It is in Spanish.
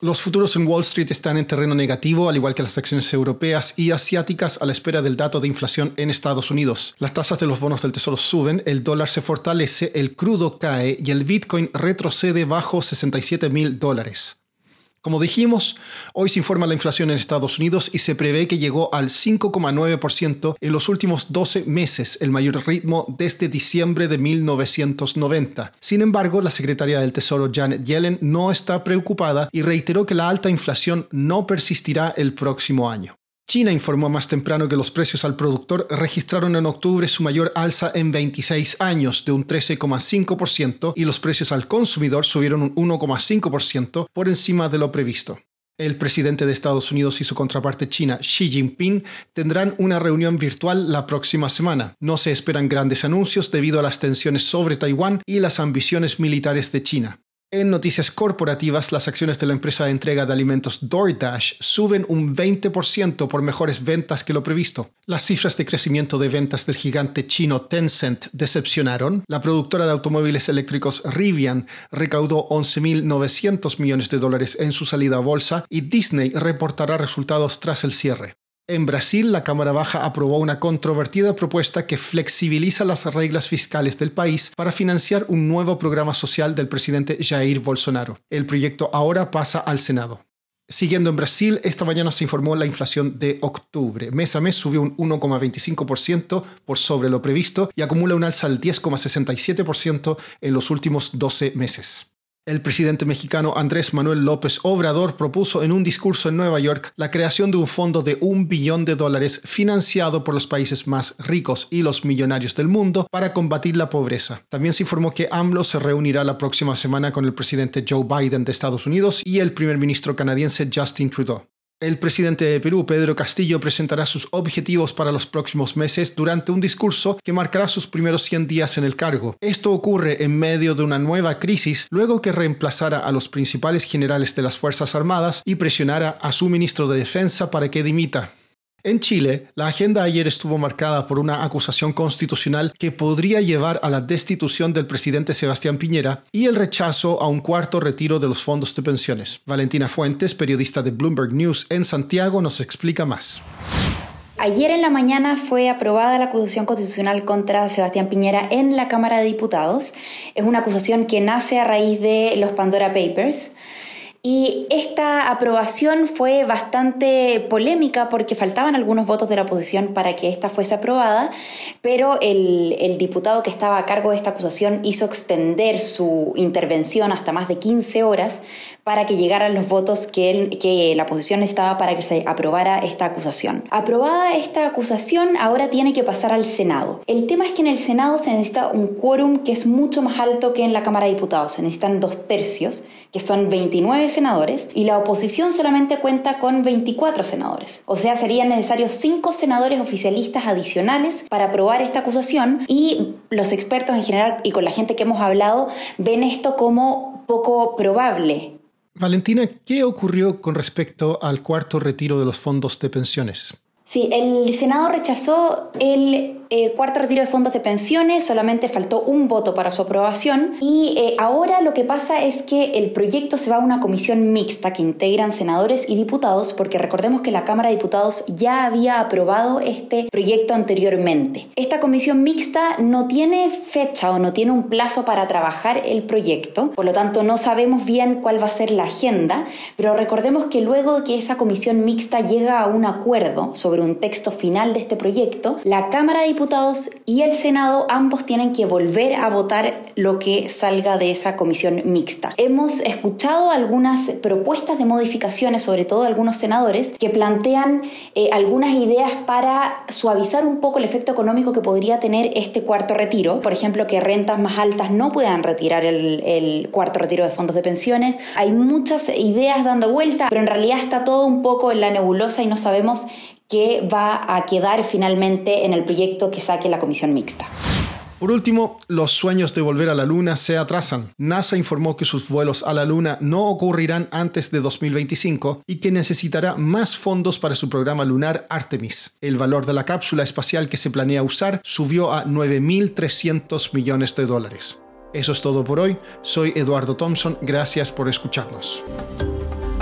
Los futuros en Wall Street están en terreno negativo, al igual que las acciones europeas y asiáticas a la espera del dato de inflación en Estados Unidos. Las tasas de los bonos del Tesoro suben, el dólar se fortalece, el crudo cae y el Bitcoin retrocede bajo 67 mil dólares. Como dijimos, hoy se informa la inflación en Estados Unidos y se prevé que llegó al 5,9% en los últimos 12 meses, el mayor ritmo desde diciembre de 1990. Sin embargo, la secretaria del Tesoro Janet Yellen no está preocupada y reiteró que la alta inflación no persistirá el próximo año. China informó más temprano que los precios al productor registraron en octubre su mayor alza en 26 años, de un 13,5%, y los precios al consumidor subieron un 1,5% por encima de lo previsto. El presidente de Estados Unidos y su contraparte china, Xi Jinping, tendrán una reunión virtual la próxima semana. No se esperan grandes anuncios debido a las tensiones sobre Taiwán y las ambiciones militares de China. En noticias corporativas, las acciones de la empresa de entrega de alimentos DoorDash suben un 20% por mejores ventas que lo previsto. Las cifras de crecimiento de ventas del gigante chino Tencent decepcionaron. La productora de automóviles eléctricos Rivian recaudó 11.900 millones de dólares en su salida a bolsa y Disney reportará resultados tras el cierre. En Brasil, la Cámara Baja aprobó una controvertida propuesta que flexibiliza las reglas fiscales del país para financiar un nuevo programa social del presidente Jair Bolsonaro. El proyecto ahora pasa al Senado. Siguiendo en Brasil, esta mañana se informó la inflación de octubre. Mes a mes subió un 1,25% por sobre lo previsto y acumula un alza del 10,67% en los últimos 12 meses. El presidente mexicano Andrés Manuel López Obrador propuso en un discurso en Nueva York la creación de un fondo de un billón de dólares financiado por los países más ricos y los millonarios del mundo para combatir la pobreza. También se informó que AMLO se reunirá la próxima semana con el presidente Joe Biden de Estados Unidos y el primer ministro canadiense Justin Trudeau. El presidente de Perú, Pedro Castillo, presentará sus objetivos para los próximos meses durante un discurso que marcará sus primeros 100 días en el cargo. Esto ocurre en medio de una nueva crisis luego que reemplazara a los principales generales de las Fuerzas Armadas y presionara a su ministro de Defensa para que dimita. En Chile, la agenda ayer estuvo marcada por una acusación constitucional que podría llevar a la destitución del presidente Sebastián Piñera y el rechazo a un cuarto retiro de los fondos de pensiones. Valentina Fuentes, periodista de Bloomberg News en Santiago, nos explica más. Ayer en la mañana fue aprobada la acusación constitucional contra Sebastián Piñera en la Cámara de Diputados. Es una acusación que nace a raíz de los Pandora Papers. Y esta aprobación fue bastante polémica porque faltaban algunos votos de la oposición para que esta fuese aprobada, pero el, el, diputado que estaba a cargo de esta acusación hizo extender su intervención hasta más de 15 horas para que llegaran los votos que, él, que la oposición necesitaba para que se aprobara esta acusación. Aprobada esta acusación, ahora tiene que pasar al Senado. El tema es que en el Senado se necesita un quórum que es mucho más alto que en la Cámara de Diputados. Se necesitan dos tercios, que son 29 senadores, y la oposición solamente cuenta con 24 senadores. O sea, serían necesarios 5 senadores oficialistas adicionales para aprobar esta acusación y los expertos en general y con la gente que hemos hablado ven esto como poco probable Valentina, ¿qué ocurrió con respecto al cuarto retiro de los fondos de pensiones? Sí, el Senado rechazó el eh, cuarto retiro de fondos de pensiones, solamente faltó un voto para su aprobación y eh, ahora lo que pasa es que el proyecto se va a una comisión mixta que integran senadores y diputados porque recordemos que la Cámara de Diputados ya había aprobado este proyecto anteriormente. Esta comisión mixta no tiene fecha o no tiene un plazo para trabajar el proyecto, por lo tanto no sabemos bien cuál va a ser la agenda, pero recordemos que luego de que esa comisión mixta llega a un acuerdo sobre un texto final de este proyecto, la Cámara de y el Senado ambos tienen que volver a votar lo que salga de esa comisión mixta. Hemos escuchado algunas propuestas de modificaciones, sobre todo algunos senadores, que plantean eh, algunas ideas para suavizar un poco el efecto económico que podría tener este cuarto retiro. Por ejemplo, que rentas más altas no puedan retirar el, el cuarto retiro de fondos de pensiones. Hay muchas ideas dando vuelta, pero en realidad está todo un poco en la nebulosa y no sabemos que va a quedar finalmente en el proyecto que saque la comisión mixta. Por último, los sueños de volver a la Luna se atrasan. NASA informó que sus vuelos a la Luna no ocurrirán antes de 2025 y que necesitará más fondos para su programa lunar Artemis. El valor de la cápsula espacial que se planea usar subió a 9.300 millones de dólares. Eso es todo por hoy. Soy Eduardo Thompson. Gracias por escucharnos.